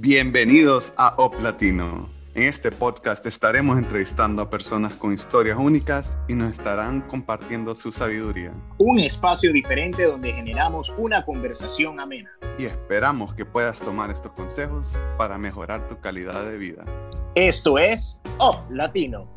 Bienvenidos a Op Latino. En este podcast estaremos entrevistando a personas con historias únicas y nos estarán compartiendo su sabiduría. Un espacio diferente donde generamos una conversación amena. Y esperamos que puedas tomar estos consejos para mejorar tu calidad de vida. Esto es Op Latino.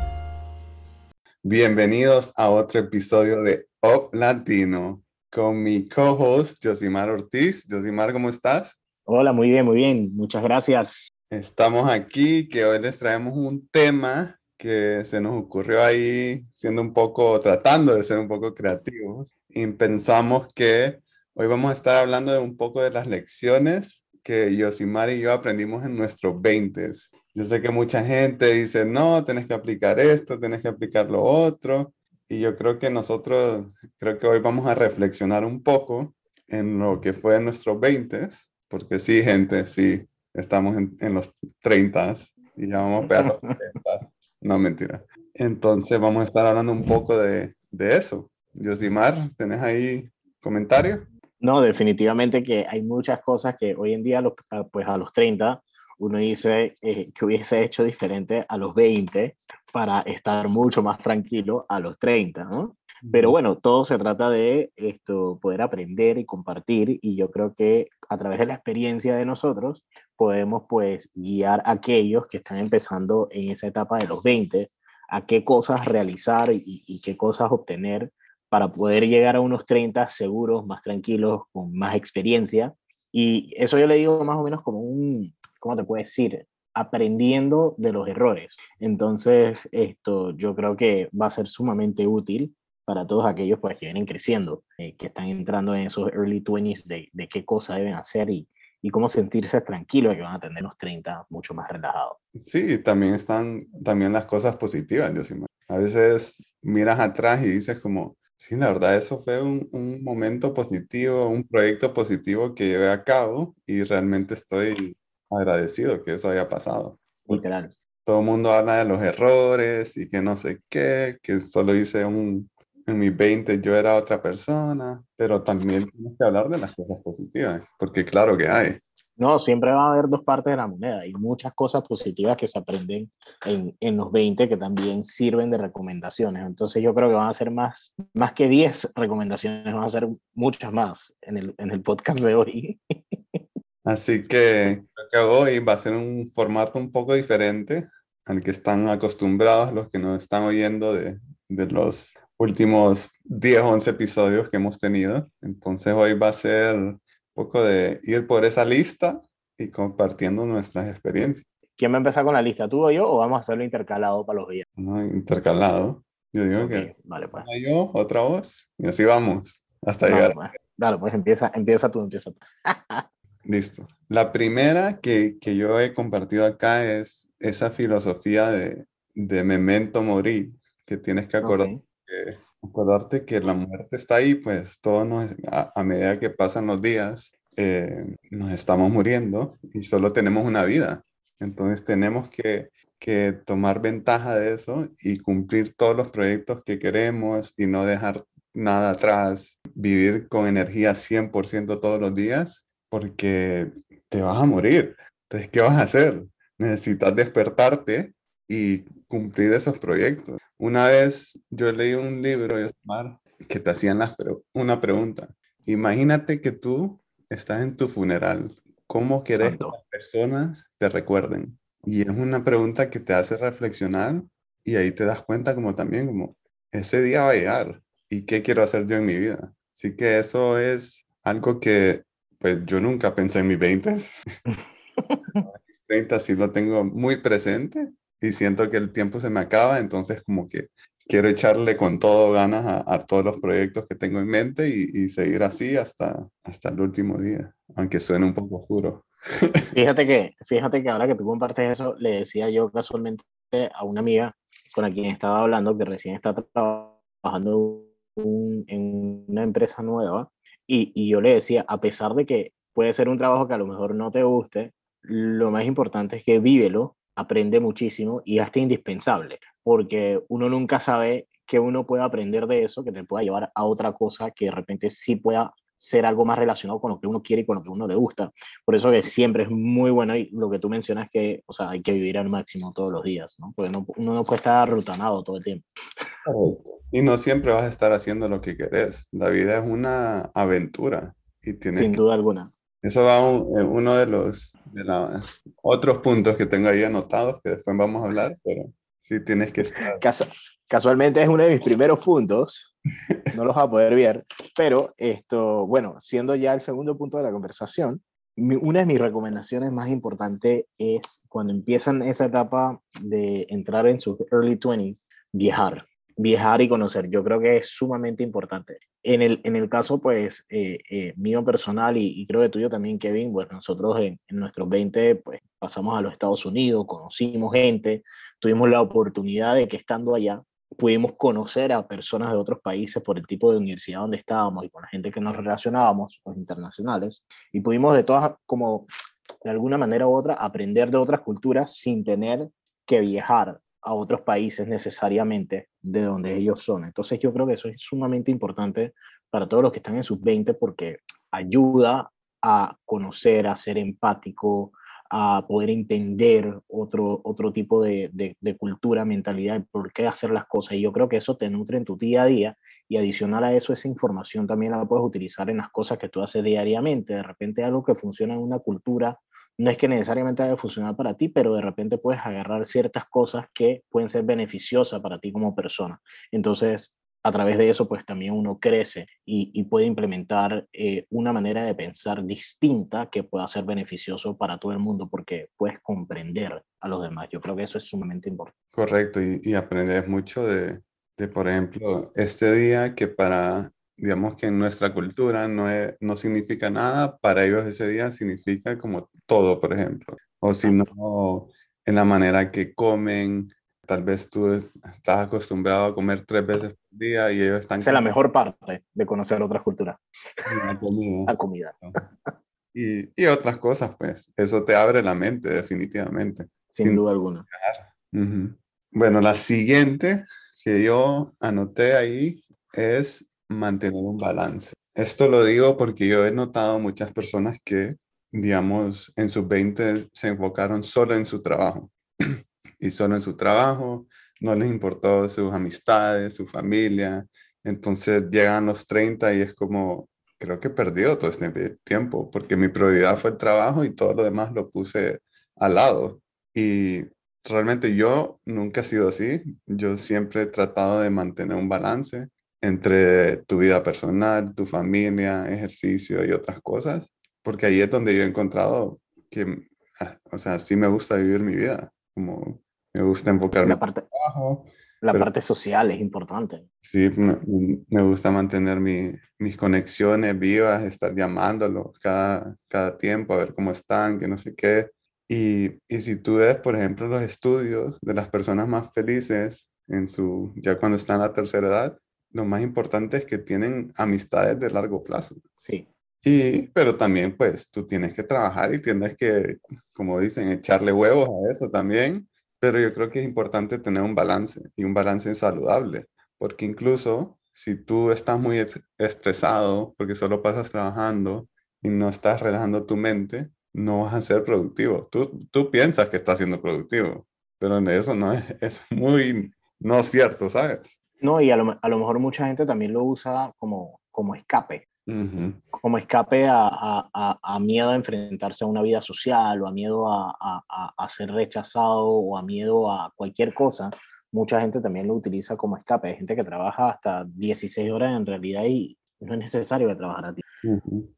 Bienvenidos a otro episodio de Op Latino con mi co-host Josimar Ortiz. Josimar, ¿cómo estás? Hola, muy bien, muy bien. Muchas gracias. Estamos aquí, que hoy les traemos un tema que se nos ocurrió ahí siendo un poco, tratando de ser un poco creativos. Y pensamos que hoy vamos a estar hablando de un poco de las lecciones que Yosimar y yo aprendimos en nuestros 20. Yo sé que mucha gente dice, no, tenés que aplicar esto, tenés que aplicar lo otro. Y yo creo que nosotros, creo que hoy vamos a reflexionar un poco en lo que fue en nuestros 20 porque sí, gente, sí, estamos en, los 30 y ya vamos a pegar los 30. No, mentira. Entonces vamos a estar hablando un poco de, de eso. Yosimar, ¿tenés ahí comentarios? No, definitivamente que hay muchas cosas que hoy en día, pues a los 30, uno dice eh, que hubiese hecho diferente a los 20 para estar mucho más tranquilo a los 30, ¿no? Pero bueno, todo se trata de esto, poder aprender y compartir y yo creo que a través de la experiencia de nosotros podemos pues guiar a aquellos que están empezando en esa etapa de los 20 a qué cosas realizar y, y qué cosas obtener para poder llegar a unos 30 seguros, más tranquilos, con más experiencia. Y eso yo le digo más o menos como un, ¿cómo te puedo decir? aprendiendo de los errores. Entonces, esto yo creo que va a ser sumamente útil para todos aquellos pues, que vienen creciendo, eh, que están entrando en esos early 20s de, de qué cosa deben hacer y, y cómo sentirse tranquilos que van a tener los 30 mucho más relajados. Sí, también están también las cosas positivas, yo sí. A veces miras atrás y dices como, sí, la verdad, eso fue un, un momento positivo, un proyecto positivo que llevé a cabo y realmente estoy agradecido que eso haya pasado. Literal. Todo el mundo habla de los errores y que no sé qué, que solo hice un, en mis 20 yo era otra persona, pero también tenemos que hablar de las cosas positivas, porque claro que hay. No, siempre va a haber dos partes de la moneda. Hay muchas cosas positivas que se aprenden en, en los 20 que también sirven de recomendaciones. Entonces yo creo que van a ser más, más que 10 recomendaciones, van a ser muchas más en el, en el podcast de hoy. Así que creo que hoy va a ser un formato un poco diferente al que están acostumbrados los que nos están oyendo de, de los últimos 10 o 11 episodios que hemos tenido. Entonces hoy va a ser un poco de ir por esa lista y compartiendo nuestras experiencias. ¿Quién va a empezar con la lista, tú o yo, o vamos a hacerlo intercalado para los días? No, intercalado. Yo digo que vale, pues. yo, otra voz, y así vamos, hasta llegar. Pues. Dale, pues empieza, empieza tú, empieza tú. Listo. La primera que, que, yo he compartido acá es esa filosofía de, de memento mori, que tienes que acordar okay acordarte que la muerte está ahí, pues todos a, medida que pasan los días, eh, nos estamos muriendo y solo tenemos una vida. Entonces tenemos que, que tomar ventaja de eso y cumplir todos los proyectos que queremos y no dejar nada atrás, vivir con energía 100% todos los días, porque te vas a morir. Entonces, ¿qué vas a hacer? Necesitas despertarte y cumplir esos proyectos. Una vez yo leí un libro que te hacían una pregunta. Imagínate que tú estás en tu funeral. ¿Cómo quieres que las personas te recuerden? Y es una pregunta que te hace reflexionar y ahí te das cuenta como también como ese día va a llegar y qué quiero hacer yo en mi vida. Así que eso es algo que pues yo nunca pensé en mis 20. 30 sí lo tengo muy presente y siento que el tiempo se me acaba, entonces como que quiero echarle con todo ganas a, todos los proyectos que tengo en mente y, seguir así hasta, hasta el último día, aunque suene un poco oscuro. Fíjate que, fíjate que ahora que tú compartes eso, le decía yo casualmente a una amiga con la quien estaba hablando que recién está trabajando en una empresa nueva y, y yo le decía, a pesar de que puede ser un trabajo que a lo mejor no te guste, lo más importante es que vívelo aprende muchísimo y hasta indispensable, porque uno nunca sabe que uno puede aprender de eso, que te pueda llevar a otra cosa que de repente sí pueda ser algo más relacionado con lo que uno quiere y con lo que uno le gusta. Por eso que siempre es muy bueno y lo que tú mencionas que, o sea, hay que vivir al máximo todos los días, ¿no? Porque uno no puede estar rutanado todo el tiempo. Y no siempre vas a estar haciendo lo que querés. La vida es una aventura y tienes Sin duda alguna. Eso va un, uno de los otros puntos que tengo ahí anotados que después vamos a hablar, pero sí tienes que estar. casualmente es uno de mis primeros puntos, no los vas a poder ver, pero esto, bueno, siendo ya el segundo punto de la conversación, una de mis recomendaciones más importantes es cuando empiezan esa etapa de entrar en sus early 20s, viajar viajar y conocer. Yo creo que es sumamente importante. En el, en el caso, pues, eh, eh, mío personal y, creo que tuyo también, Kevin, pues nosotros en, en, nuestros 20, pues, pasamos a los Estados Unidos, conocimos gente, tuvimos la oportunidad de que estando allá pudimos conocer a personas de otros países por el tipo de universidad donde estábamos y con la gente que nos relacionábamos, los internacionales, y pudimos de todas, como de alguna manera u otra, aprender de otras culturas sin tener que viajar a otros países necesariamente de donde ellos son. Entonces yo creo que eso es sumamente importante para todos los que están en sus 20 porque ayuda a conocer, a ser empático, a poder entender otro, otro tipo de, de, cultura, mentalidad, por qué hacer las cosas. Y yo creo que eso te nutre en tu día a día y adicional a eso, esa información también la puedes utilizar en las cosas que tú haces diariamente. De repente algo que funciona en una cultura no es que necesariamente debe funcionar para ti, pero de repente puedes agarrar ciertas cosas que pueden ser beneficiosas para ti como persona. Entonces, a través de eso, pues también uno crece y, puede implementar eh, una manera de pensar distinta que pueda ser beneficioso para todo el mundo porque puedes comprender a los demás. Yo creo que eso es sumamente importante. Correcto, y, y aprendes mucho de, de, por ejemplo, este día que para digamos que en nuestra cultura no, no significa nada, para ellos ese día significa como todo, por ejemplo. O si no, en la manera que comen, tal vez tú estás acostumbrado a comer tres veces por día y ellos están... Esa es la mejor parte de conocer otras culturas. La comida. la comida. Y, y, otras cosas, pues. Eso te abre la mente, definitivamente. Sin, duda alguna. Bueno, la siguiente que yo anoté ahí es mantener un balance. Esto lo digo porque yo he notado muchas personas que, digamos, en sus 20 se enfocaron solo en su trabajo. y solo en su trabajo, no les importó sus amistades, su familia. Entonces llegan los 30 y es como, creo que perdió todo este tiempo porque mi prioridad fue el trabajo y todo lo demás lo puse al lado. Y realmente yo nunca he sido así. Yo siempre he tratado de mantener un balance entre tu vida personal, tu familia, ejercicio y otras cosas, porque ahí es donde yo he encontrado que, ah, o sea, sí me gusta vivir mi vida, como me gusta enfocarme la parte, en trabajo. La parte social es importante. Sí, me, gusta mantener mi, mis conexiones vivas, estar llamándolos cada, cada tiempo a ver cómo están, que no sé qué. Y, y si tú ves, por ejemplo, los estudios de las personas más felices en su, ya cuando están a la tercera edad, lo más importante es que tienen amistades de largo plazo. Sí. Y, pero también, pues, tú tienes que trabajar y tienes que, como dicen, echarle huevos a eso también. Pero yo creo que es importante tener un balance y un balance saludable, porque incluso si tú estás muy estresado porque solo pasas trabajando y no estás relajando tu mente, no vas a ser productivo. Tú, tú piensas que estás siendo productivo, pero eso no es, es muy no cierto, ¿sabes? No, y a lo, a lo, mejor mucha gente también lo usa como, como escape, como escape a, a, a, miedo a enfrentarse a una vida social o a miedo a, a, ser rechazado o a miedo a cualquier cosa. Mucha gente también lo utiliza como escape. Hay gente que trabaja hasta 16 horas en realidad y no es necesario que trabajar a ti.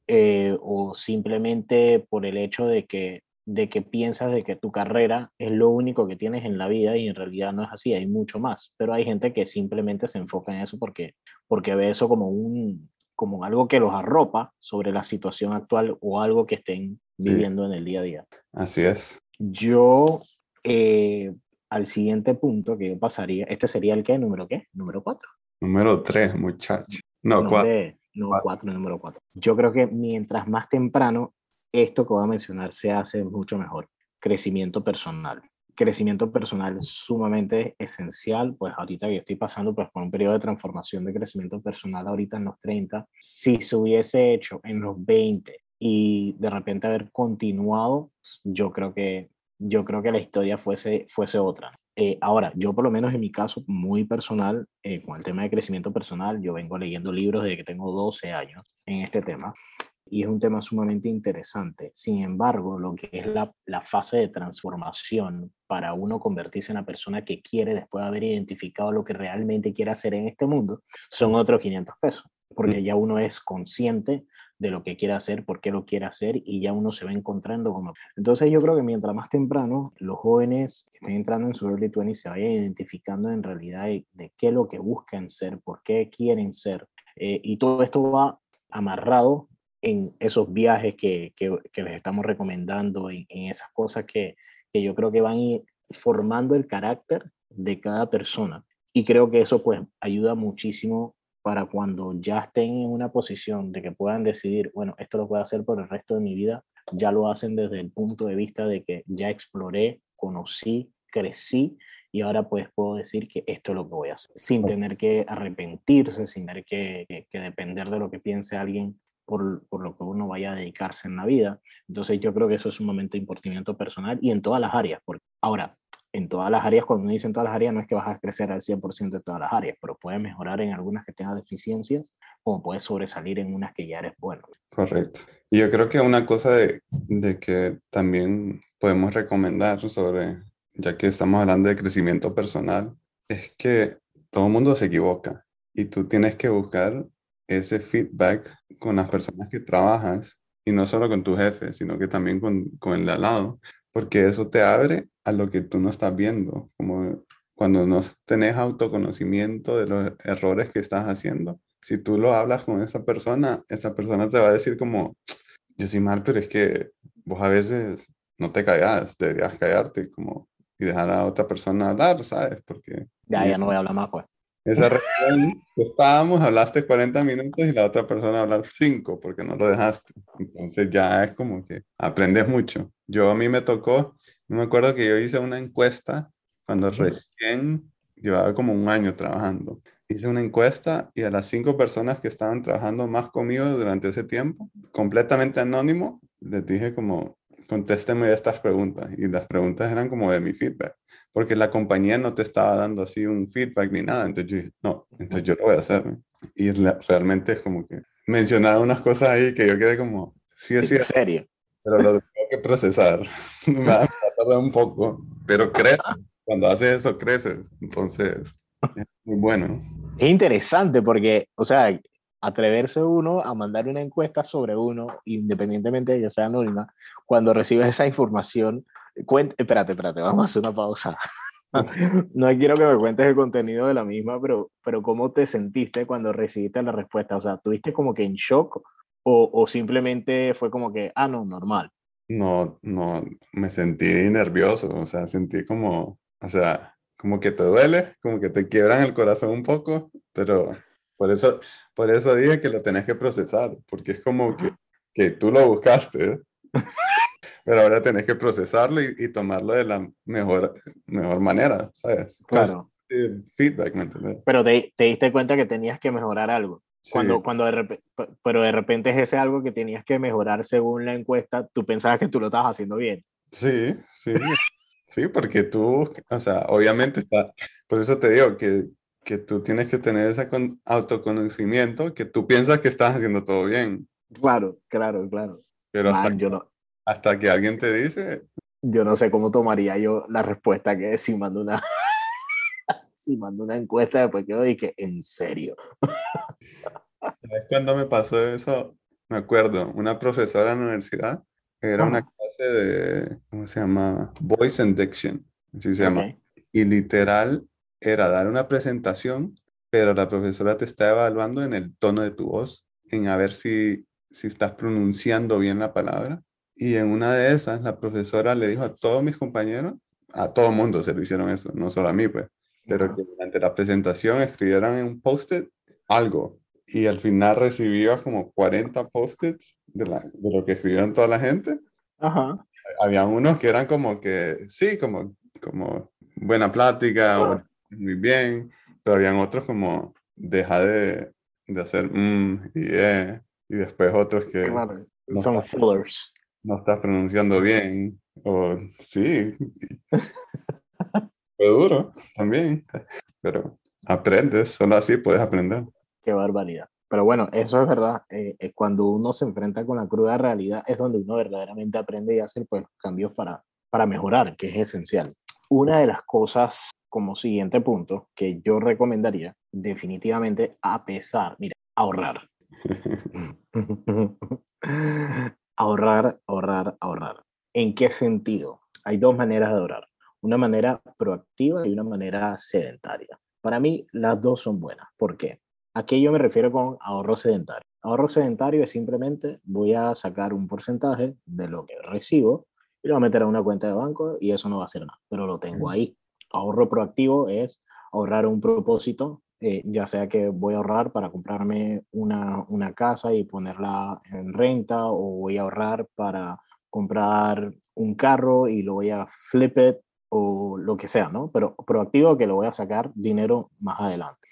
Eh, o simplemente por el hecho de que de que piensas de que tu carrera es lo único que tienes en la vida y en realidad no es así, hay mucho más, pero hay gente que simplemente se enfoca en eso porque, porque ve eso como, un, como algo que los arropa sobre la situación actual o algo que estén viviendo en el día a día. Así es. Yo, eh, al siguiente punto que yo pasaría, este sería el que, número qué, número cuatro. Número tres, muchacho. No, cuatro. no, cuatro, número cuatro. Yo creo que mientras más temprano esto que voy a mencionar se hace mucho mejor. Crecimiento personal. crecimiento personal sumamente esencial, pues ahorita que estoy pasando pues por un periodo de transformación de crecimiento personal ahorita en los 30, si se hubiese hecho en los 20 y de repente haber continuado, yo creo que yo creo que la historia fuese, fuese otra. Eh, ahora, yo por lo menos en mi caso muy personal, eh, con el tema de crecimiento personal, yo vengo leyendo libros desde que tengo 12 años en este tema y es un tema sumamente interesante. Sin embargo, lo que es la, la, fase de transformación para uno convertirse en la persona que quiere después de haber identificado lo que realmente quiere hacer en este mundo, son otros 500 pesos, porque ya uno es consciente de lo que quiere hacer, por qué lo quiere hacer y ya uno se va encontrando como... Entonces yo creo que mientras más temprano los jóvenes que estén entrando en su early 20 se vayan identificando en realidad de, qué es lo que buscan ser, por qué quieren ser. Eh, y todo esto va amarrado en esos viajes que, que, les estamos recomendando, en, en esas cosas que, que yo creo que van formando el carácter de cada persona. Y creo que eso pues ayuda muchísimo para cuando ya estén en una posición de que puedan decidir, bueno, esto lo puedo hacer por el resto de mi vida, ya lo hacen desde el punto de vista de que ya exploré, conocí, crecí y ahora pues puedo decir que esto es lo que voy a hacer, sin tener que arrepentirse, sin tener que, que, depender de lo que piense alguien por, por, lo que uno vaya a dedicarse en la vida. Entonces yo creo que eso es un momento de importante personal y en todas las áreas. Porque ahora, en todas las áreas, cuando uno dice en todas las áreas, no es que vas a crecer al 100% de todas las áreas, pero puedes mejorar en algunas que tengas deficiencias, como puedes sobresalir en unas que ya eres bueno. Correcto. Y yo creo que una cosa de, de que también podemos recomendar sobre, ya que estamos hablando de crecimiento personal, es que todo el mundo se equivoca y tú tienes que buscar ese feedback con las personas que trabajas y no solo con tu jefe, sino que también con, con el de al lado, porque eso te abre a lo que tú no estás viendo, como cuando no tenés autoconocimiento de los errores que estás haciendo. Si tú lo hablas con esa persona, esa persona te va a decir como, yo soy mal, pero es que vos a veces no te callas, deberías callarte como, y dejar a otra persona hablar, ¿sabes? Porque... Ya, ya no voy a hablar más, pues. Esa reunión estábamos, hablaste 40 minutos y la otra persona habló 5 porque no lo dejaste. Entonces ya es como que aprendes mucho. Yo a mí me tocó me acuerdo que yo hice una encuesta cuando recién llevaba como un año trabajando. Hice una encuesta y a las cinco personas que estaban trabajando más conmigo durante ese tiempo, completamente anónimo, les dije como, contésteme estas preguntas. Y las preguntas eran como de mi feedback, porque la compañía no te estaba dando así un feedback ni nada. Entonces yo dije, no, entonces yo lo voy a hacer. Y realmente es como que mencionaron unas cosas ahí que yo quedé como, sí, sí. ¿En serio? Pero lo tengo que procesar. Me va a tardar un poco, pero crece. Cuando haces eso, creces. Entonces, es muy bueno. Es interesante porque, o sea, atreverse uno a mandar una encuesta sobre uno, independientemente de que sea anónima, cuando recibes esa información, cuente, espérate, espérate, vamos a hacer una pausa. no quiero que me cuentes el contenido de la misma, pero, pero ¿cómo te sentiste cuando recibiste la respuesta? O sea, ¿tuviste como que en shock o, o, simplemente fue como que, ah, no, normal? No, no, me sentí nervioso, o sea, sentí como, o sea, como que te duele, como que te quiebran el corazón un poco, pero por eso, por eso dije que lo tenés que procesar, porque es como que, que tú lo buscaste, pero ahora tenés que procesarlo y, tomarlo de la mejor, mejor manera, ¿sabes? Claro. Feedback, ¿me entiendes? Pero te, te diste cuenta que tenías que mejorar algo. Cuando, cuando de repente, pero de repente es ese algo que tenías que mejorar según la encuesta, tú pensabas que tú lo estabas haciendo bien. Sí, sí, sí, porque tú, o sea, obviamente está, por eso te digo que, que tú tienes que tener ese autoconocimiento, que tú piensas que estás haciendo todo bien. Claro, claro, claro. Pero hasta, yo no, hasta que alguien te dice... Yo no sé cómo tomaría yo la respuesta que si mando una, si mando una encuesta después que dije, en serio. ¿Sabes cuándo me pasó eso? Me acuerdo, una profesora en la universidad, era una clase de, ¿cómo se llama? Voice and Diction, así se llama. Y literal era dar una presentación, pero la profesora te está evaluando en el tono de tu voz, en a ver si, si estás pronunciando bien la palabra. Y en una de esas, la profesora le dijo a todos mis compañeros, a todo mundo se lo hicieron eso, no solo a mí, pues, pero que durante la presentación escribieran en un post-it algo. Y al final recibía como 40 post-its de, de, lo que escribieron toda la gente. Ajá. Había unos que eran como que, sí, como como buena plática, muy bien, pero habían otros como deja de, de hacer mm y eh, y después otros que no son fillers. No estás pronunciando bien, o sí, fue duro también, pero aprendes, solo así puedes aprender. Qué barbaridad. Pero bueno, eso es verdad. Eh, eh, cuando uno se enfrenta con la cruda realidad es donde uno verdaderamente aprende y hace pues, cambios para, para mejorar, que es esencial. Una de las cosas como siguiente punto que yo recomendaría definitivamente a pesar, mira, ahorrar. ahorrar, ahorrar, ahorrar. ¿En qué sentido? Hay dos maneras de ahorrar. Una manera proactiva y una manera sedentaria. Para mí, las dos son buenas. ¿Por qué? ¿A qué yo me refiero con ahorro sedentario? Ahorro sedentario es simplemente voy a sacar un porcentaje de lo que recibo y lo voy a meter a una cuenta de banco y eso no va a hacer nada, pero lo tengo ahí. Ahorro proactivo es ahorrar un propósito, eh, ya sea que voy a ahorrar para comprarme una, una casa y ponerla en renta o voy a ahorrar para comprar un carro y lo voy a flip it o lo que sea, ¿no? Pero proactivo que lo voy a sacar dinero más adelante.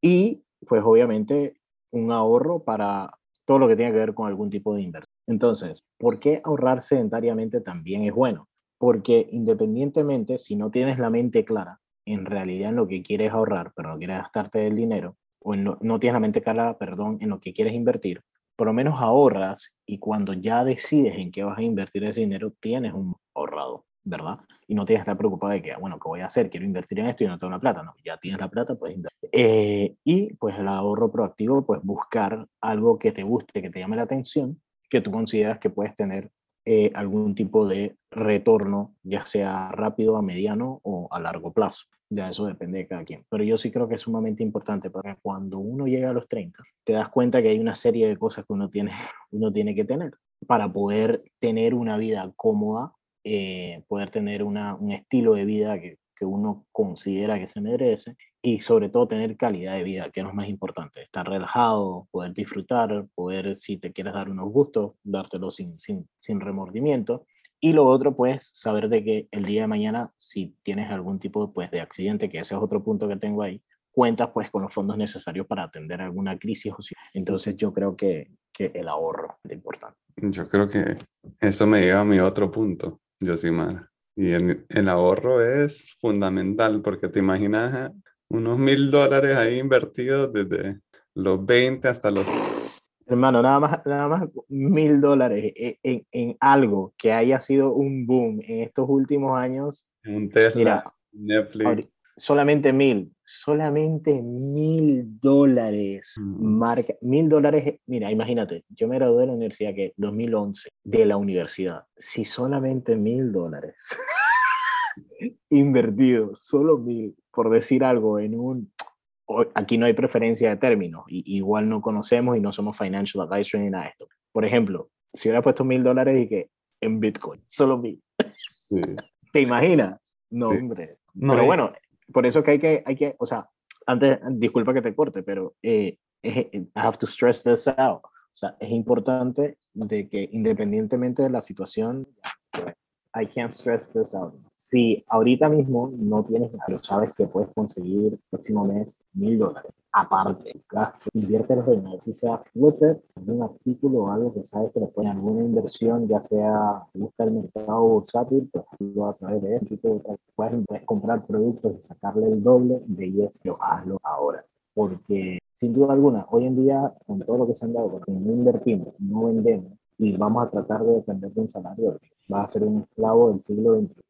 Y pues obviamente un ahorro para todo lo que tiene que ver con algún tipo de inversión. Entonces, ¿por qué ahorrar sedentariamente también es bueno? Porque independientemente, si no tienes la mente clara en realidad en lo que quieres ahorrar, pero no quieres gastarte el dinero, o no, no tienes la mente clara, perdón, en lo que quieres invertir, por lo menos ahorras y cuando ya decides en qué vas a invertir ese dinero, tienes un ahorrado. ¿verdad? Y no tienes que estar preocupado de que, bueno, ¿qué voy a hacer? Quiero invertir en esto y no tengo la plata. No, ya tienes la plata, puedes invertir. Eh, y pues el ahorro proactivo, pues buscar algo que te guste, que te llame la atención, que tú consideras que puedes tener eh, algún tipo de retorno, ya sea rápido, a mediano o a largo plazo. Ya eso depende de cada quien. Pero yo sí creo que es sumamente importante porque cuando uno llega a los 30, te das cuenta que hay una serie de cosas que uno tiene, uno tiene que tener para poder tener una vida cómoda eh, poder tener una, un estilo de vida que, que, uno considera que se merece y sobre todo tener calidad de vida, que es lo más importante, estar relajado, poder disfrutar, poder, si te quieres dar unos gustos, dártelo sin, sin, sin remordimiento. Y lo otro, pues, saber de que el día de mañana, si tienes algún tipo pues, de accidente, que ese es otro punto que tengo ahí, cuentas pues con los fondos necesarios para atender alguna crisis. Entonces yo creo que, que el ahorro es importante. Yo creo que eso me lleva a mi otro punto, Yosimar. Y el, el, ahorro es fundamental porque te imaginas unos mil dólares ahí invertidos desde los 20 hasta los... Hermano, nada más, nada más mil dólares en, en, algo que haya sido un boom en estos últimos años. Un Tesla, Netflix. Solamente mil, solamente mil dólares. Mm. Marca, mil dólares. Mira, imagínate, yo me gradué de la universidad que 2011, de la universidad. Si solamente mil dólares invertidos, solo mil, por decir algo, en un. Aquí no hay preferencia de términos, y, igual no conocemos y no somos financial advisor ni nada de esto. Por ejemplo, si hubiera puesto mil dólares y que en Bitcoin, solo mil. ¿Te imaginas? No, hombre. Pero bueno, por eso que hay que, hay que, o sea, antes, disculpa que te corte, pero eh, I have to stress this out. O sea, es importante de que independientemente de la situación, I can't stress this out. Si ahorita mismo no tienes pero sabes que puedes conseguir el próximo mes mil dólares, aparte, invierte los dinero, si sea Twitter, un artículo o algo que sabes que le ponen alguna inversión, ya sea busca el mercado bursátil, pues hazlo a través de esto, puedes, puedes comprar productos y sacarle el doble de eso, hazlo ahora, porque sin duda alguna, hoy en día, con todo lo que se han dado, porque no invertimos, no vendemos y vamos a tratar de depender de un salario, va a ser un esclavo del siglo XXI.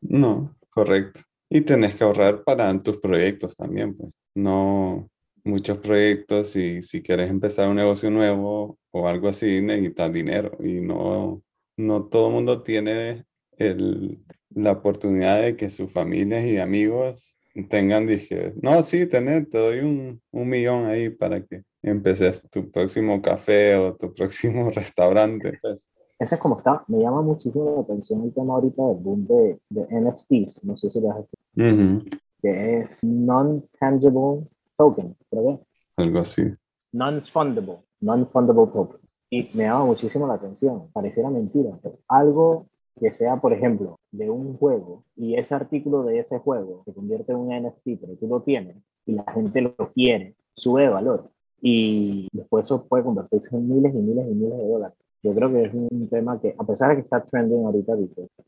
No, correcto. Y tenés que ahorrar para tus proyectos también, pues. No muchos proyectos y si quieres empezar un negocio nuevo o algo así, necesitas dinero y no, no todo el mundo tiene el, la oportunidad de que sus familias y amigos tengan, dije, no, sí, tenés, te doy un, un millón ahí para que empeces tu próximo café o tu próximo restaurante. Pues. Ese es como está. Me llama muchísimo la atención el tema ahorita del boom de, de NFTs. No sé si lo has escuchado. Que es Non-Tangible Token, creo que. Algo así. Non-Fundable. Non-Fundable Token. Y me llama muchísimo la atención. Pareciera mentira, pero algo que sea, por ejemplo, de un juego y ese artículo de ese juego se convierte en un NFT, pero tú lo tienes y la gente lo quiere, sube de valor y después eso puede convertirse en miles y miles y miles de dólares. Yo creo que es un tema que, a pesar de que está trending ahorita,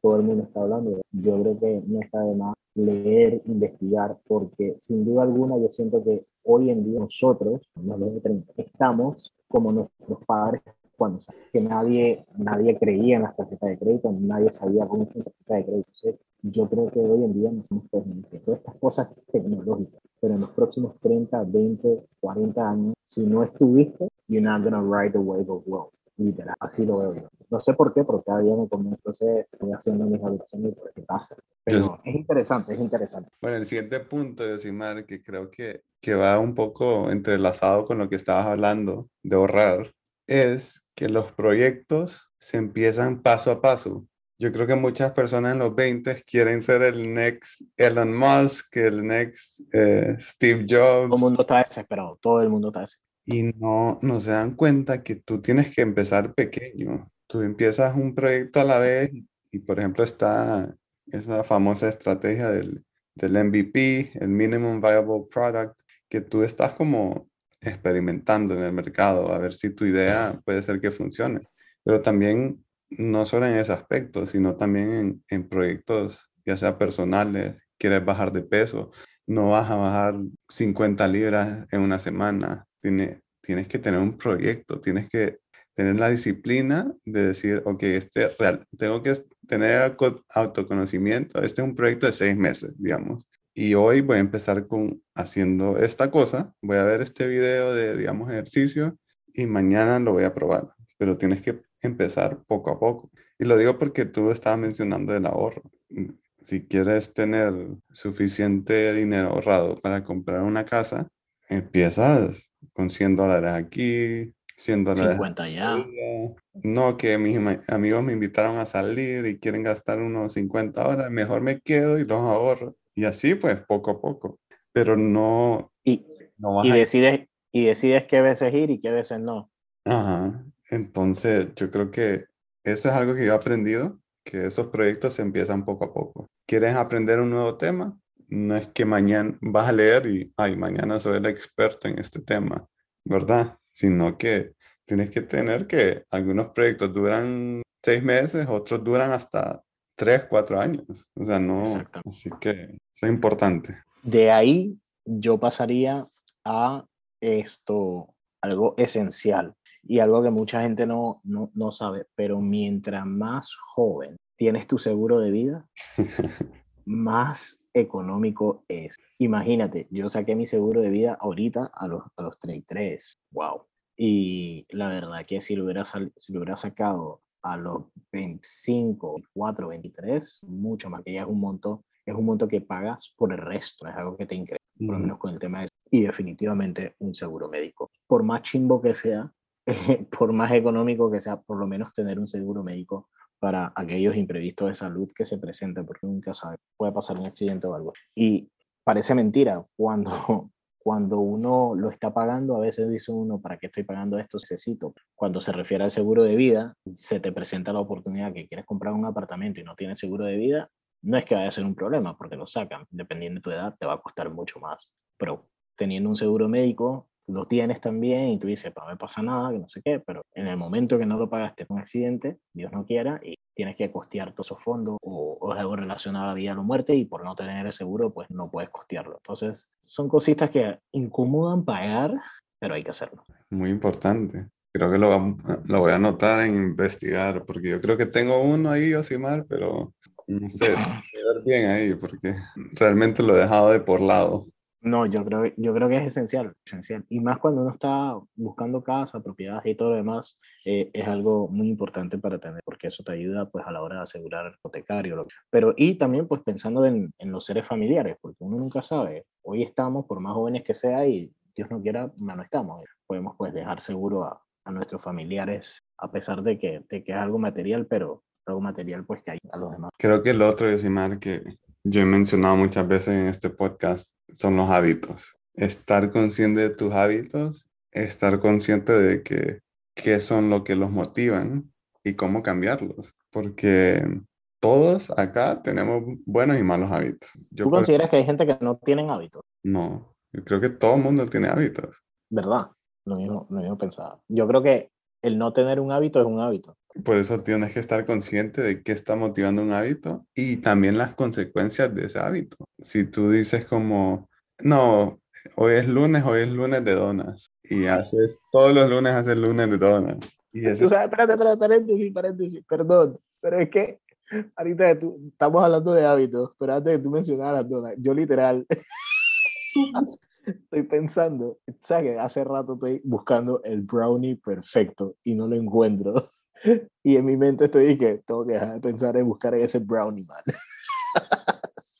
todo el mundo está hablando, yo creo que no está de más leer, investigar, porque sin duda alguna yo siento que hoy en día nosotros, los 30, estamos como nuestros padres cuando que nadie, nadie creía en las tarjetas de crédito, nadie sabía cómo es una tarjeta de crédito. yo creo que hoy en día no somos permitidos todas estas cosas tecnológicas, pero en los próximos 30, 20, 40 años, si no estuviste, you're not to ride the wave of wealth. Literal, así lo veo yo. No sé por qué, porque cada día me entonces estoy haciendo mis adopciones y por qué pasa. Pero es interesante, es interesante. Bueno, el siguiente punto, Yosimar, que creo que, que va un poco entrelazado con lo que estabas hablando de ahorrar, es que los proyectos se empiezan paso a paso. Yo creo que muchas personas en los 20 quieren ser el next Elon Musk, el next eh, Steve Jobs. Todo el mundo está desesperado, todo el mundo está desesperado. Y no, no se dan cuenta que tú tienes que empezar pequeño. Tú empiezas un proyecto a la vez y, por ejemplo, está esa famosa estrategia del, del MVP, el Minimum Viable Product, que tú estás como experimentando en el mercado, a ver si tu idea puede ser que funcione. Pero también no solo en ese aspecto, sino también en, proyectos, ya sea personales, quieres bajar de peso, no vas a bajar 50 libras en una semana. Tienes, tienes que tener un proyecto, tienes que tener la disciplina de decir, ok, este real, tengo que tener autoconocimiento. Este es un proyecto de seis meses, digamos. Y hoy voy a empezar con haciendo esta cosa. Voy a ver este video de, digamos, ejercicio y mañana lo voy a probar. Pero tienes que empezar poco a poco. Y lo digo porque tú estabas mencionando el ahorro. Si quieres tener suficiente dinero ahorrado para comprar una casa, empiezas con 100 dólares aquí, 100 dólares. 50 ya. No, que mis amigos me invitaron a salir y quieren gastar unos 50 dólares, mejor me quedo y los ahorro. Y así pues poco a poco, pero no... Y, y, decides, y decides qué veces ir y qué veces no. Ajá, entonces yo creo que eso es algo que yo he aprendido, que esos proyectos se empiezan poco a poco. ¿Quieres aprender un nuevo tema? No es que mañana vas a leer y, ay, mañana soy el experto en este tema, ¿verdad? Sino que tienes que tener que algunos proyectos duran seis meses, otros duran hasta tres, cuatro años. O sea, no. Así que eso es importante. De ahí yo pasaría a esto, algo esencial y algo que mucha gente no, no, no sabe, pero mientras más joven tienes tu seguro de vida, más económico es. Imagínate, yo saqué mi seguro de vida ahorita a los, a los 33. Wow. Y la verdad que si lo hubiera, si lo hubiera sacado a los 25, 4, 23, mucho más, que ya es un monto, es un monto que pagas por el resto, es algo que te incrementa, por lo menos con el tema de y definitivamente un seguro médico. Por más chimbo que sea, por más económico que sea, por lo menos tener un seguro médico para aquellos imprevistos de salud que se presenten, porque nunca sabe, puede pasar un accidente o algo. Y parece mentira cuando cuando uno lo está pagando, a veces dice uno, ¿para qué estoy pagando esto? Necesito. Cuando se refiere al seguro de vida, se te presenta la oportunidad que quieres comprar un apartamento y no tienes seguro de vida, no es que vaya a ser un problema porque lo sacan. Dependiendo de tu edad, te va a costar mucho más. Pero teniendo un seguro médico, lo tienes también y tú dices, no me pasa nada, que no sé qué, pero en el momento que no lo pagaste un accidente, Dios no quiera, y tienes que costear todos esos fondos o, o, algo relacionado a la vida o muerte y por no tener el seguro, pues no puedes costearlo. Entonces, son cositas que incomodan pagar, pero hay que hacerlo. Muy importante. Creo que lo, lo voy a anotar en investigar, porque yo creo que tengo uno ahí, Osimar, pero no sé, ver bien ahí, porque realmente lo he dejado de por lado. No, yo creo, yo creo que es esencial, esencial. Y más cuando uno está buscando casa, propiedades y todo lo demás, eh, es algo muy importante para tener, porque eso te ayuda pues a la hora de asegurar el hipotecario. Pero y también pues pensando en, en, los seres familiares, porque uno nunca sabe, hoy estamos, por más jóvenes que sea, y Dios no quiera, no estamos. Podemos pues dejar seguro a, a nuestros familiares, a pesar de que, de que es algo material, pero algo material pues que hay a los demás. Creo que el otro, Yosimar, que yo he mencionado muchas veces en este podcast, son los hábitos. Estar consciente de tus hábitos, estar consciente de que qué son lo que los motivan y cómo cambiarlos. Porque todos acá tenemos buenos y malos hábitos. ¿Tú consideras que hay gente que no tienen hábitos? No, yo creo que todo el mundo tiene hábitos. ¿Verdad? Lo mismo, lo mismo pensaba. Yo creo que el no tener un hábito es un hábito. Por eso tienes que estar consciente de qué está motivando un hábito y también las consecuencias de ese hábito. Si tú dices como, no, hoy es lunes, hoy es lunes de donas y haces todos los lunes haces lunes de donas. Y eso... O sea, espérate, espérate, paréntesis, paréntesis, perdón, pero es que ahorita tú, estamos hablando de hábitos, pero antes de tú mencionar las donas, yo literal estoy pensando, ¿sabes? Hace rato estoy buscando el brownie perfecto y no lo encuentro. Y en mi mente estoy que tengo que dejar de pensar en buscar ese brownie, man.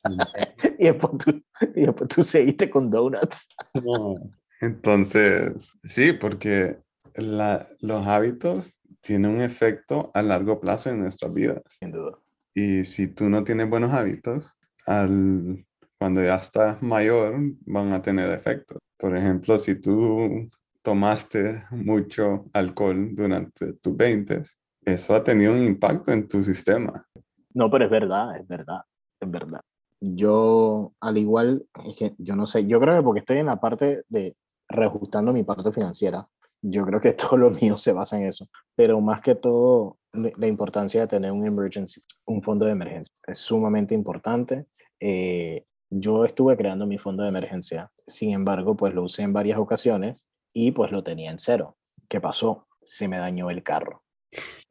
y, después tú, y después tú seguiste con donuts. Entonces, sí, porque la, los hábitos tienen un efecto a largo plazo en nuestras vidas. Sin duda. Y si tú no tienes buenos hábitos, al, cuando ya estás mayor van a tener efectos. Por ejemplo, si tú tomaste mucho alcohol durante tus 20, eso ha tenido un impacto en tu sistema. No, pero es verdad, es verdad, es verdad. Yo, al igual, yo no sé, yo creo que porque estoy en la parte de reajustando mi parte financiera, yo creo que todo lo mío se basa en eso, pero más que todo, la importancia de tener un emergency, un fondo de emergencia, es sumamente importante. Eh, yo estuve creando mi fondo de emergencia, sin embargo, pues lo usé en varias ocasiones y pues lo tenía en cero. ¿Qué pasó? Se me dañó el carro.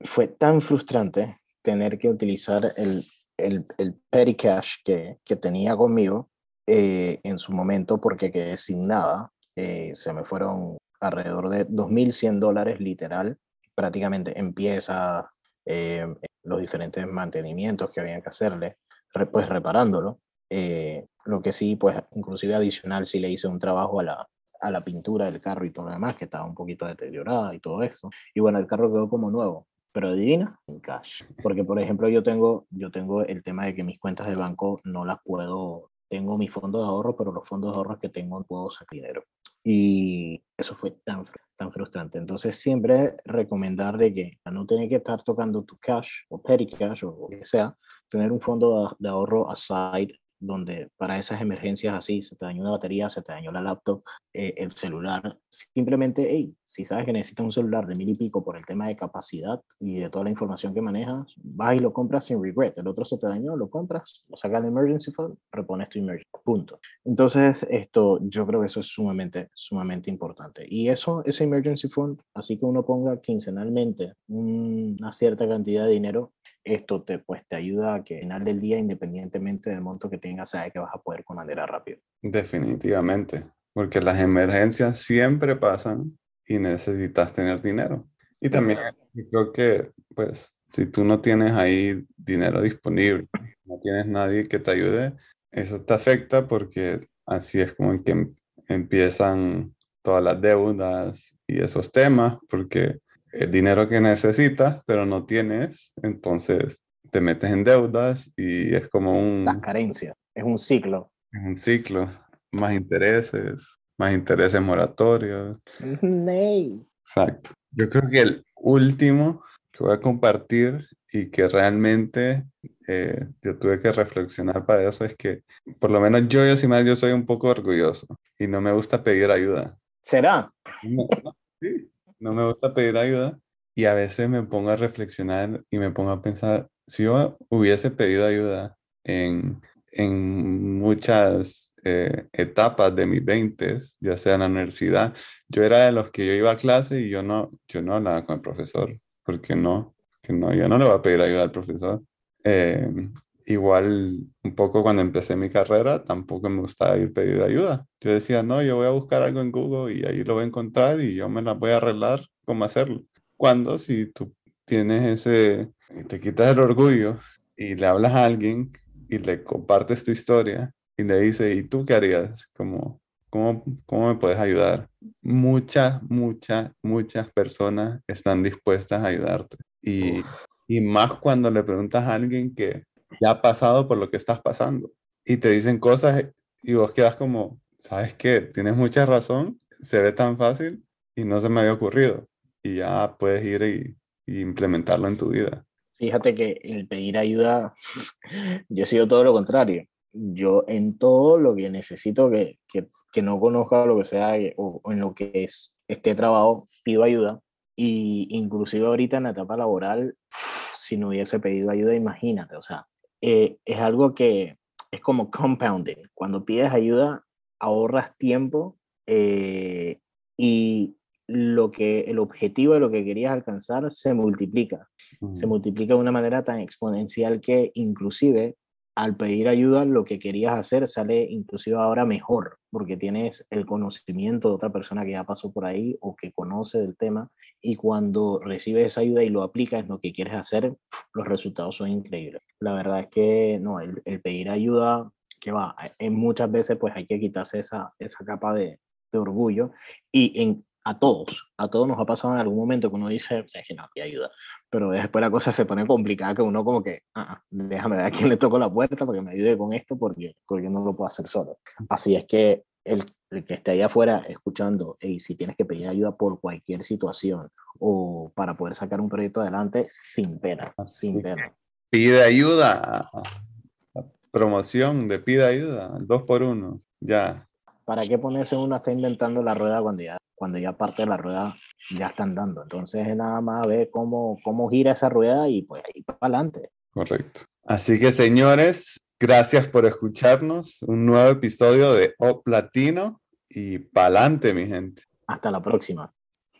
Fue tan frustrante tener que utilizar el, el, el petty cash que, que tenía conmigo eh, en su momento porque quedé sin nada. Eh, se me fueron alrededor de 2.100 dólares literal, prácticamente empieza eh, los diferentes mantenimientos que habían que hacerle, pues reparándolo. Eh, lo que sí, pues inclusive adicional, sí le hice un trabajo a la, a la pintura del carro y todo lo demás, que estaba un poquito deteriorada y todo eso. Y bueno, el carro quedó como nuevo, pero adivina, en cash. Porque, por ejemplo, yo tengo, yo tengo el tema de que mis cuentas de banco no las puedo, tengo mi fondo de ahorro, pero los fondos de ahorro que tengo no puedo sacar dinero. Y eso fue tan, tan frustrante. Entonces, siempre recomendar de que no tener que estar tocando tu cash o petty cash o lo que sea, tener un fondo de ahorro aside donde para esas emergencias así, se te dañó una batería, se te dañó la laptop, eh, el celular, simplemente, hey, si sabes que necesitas un celular de mil y pico por el tema de capacidad y de toda la información que manejas, vas y lo compras sin regret. El otro se te dañó, lo compras, lo sacas del emergency fund, repones tu emergency, punto. Entonces, esto, yo creo que eso es sumamente, sumamente importante. Y eso, ese emergency fund, así que uno ponga quincenalmente una cierta cantidad de dinero, esto te, pues, te ayuda a que al final del día, independientemente del monto que tengas, sabes que vas a poder con manera rápida. Definitivamente, porque las emergencias siempre pasan y necesitas tener dinero. Y también creo que, pues, si tú no tienes ahí dinero disponible, no tienes nadie que te ayude, eso te afecta porque así es como que em, empiezan todas las deudas y esos temas, porque el dinero que necesitas, pero no tienes, entonces te metes en deudas y es como un... Las carencias, es un ciclo. Es un ciclo, más intereses, más intereses moratorios. Exacto. Yo creo que el último que voy a compartir y que realmente eh, yo tuve que reflexionar para eso es que por lo menos yo, yo, yo soy un poco orgulloso y no me gusta pedir ayuda. ¿Será? no me gusta pedir ayuda y a veces me pongo a reflexionar y me pongo a pensar, si yo hubiese pedido ayuda en, en muchas eh, etapas de mis 20, ya sea en la universidad, yo era de los que yo iba a clase y yo no, yo no hablaba con el profesor, porque no, que no, yo no le voy a pedir ayuda al profesor. Eh, igual un poco cuando empecé mi carrera tampoco me gustaba ir a pedir ayuda. Yo decía, no, yo voy a buscar algo en Google y ahí lo voy a encontrar y yo me la voy a arreglar cómo hacerlo. Cuando si tú tienes ese, te quitas el orgullo y le hablas a alguien y le compartes tu historia y le dices, ¿y tú qué harías? Como, ¿cómo, ¿Cómo me puedes ayudar? Muchas, muchas, muchas personas están dispuestas a ayudarte. Y, y más cuando le preguntas a alguien que ya ha pasado por lo que estás pasando. Y te dicen cosas y vos quedas como, ¿sabes qué? Tienes mucha razón, se ve tan fácil y no se me había ocurrido. Y ya puedes ir y, implementarlo en tu vida. Fíjate que el pedir ayuda, yo he sido todo lo contrario. Yo en todo lo que necesito que, que, que no conozca lo que sea o, en lo que es, esté trabajo, pido ayuda. Y inclusive ahorita en la etapa laboral, si no hubiese pedido ayuda, imagínate, o sea, eh, es algo que es como compounding. Cuando pides ayuda, ahorras tiempo eh, y lo que el objetivo de lo que querías alcanzar se multiplica. Se multiplica de una manera tan exponencial que inclusive al pedir ayuda lo que querías hacer sale inclusive ahora mejor, porque tienes el conocimiento de otra persona que ya pasó por ahí o que conoce del tema y cuando recibes esa ayuda y lo aplicas en lo que quieres hacer, los resultados son increíbles. La verdad es que no, el, el pedir ayuda, que va, en muchas veces pues hay que quitarse esa, esa capa de, de orgullo y en, a todos, a todos nos ha pasado en algún momento que uno dice, o sea, que no, hay ayuda, pero después la cosa se pone complicada que uno como que, ah, déjame ver a quién le toco la puerta para que me ayude con esto porque, porque no lo puedo hacer solo. Así es que el, que esté allá afuera escuchando, y si tienes que pedir ayuda por cualquier situación o para poder sacar un proyecto adelante, sin pena, sin pena. Pide ayuda, promoción de pide ayuda, dos por uno, ya. ¿Para qué ponerse uno está inventando la rueda cuando ya cuando ya parte de la rueda ya están dando. Entonces es nada más ver cómo, cómo gira esa rueda y pues ahí para adelante. Correcto. Así que señores, gracias por escucharnos. Un nuevo episodio de O Platino y pa'lante, mi gente. Hasta la próxima.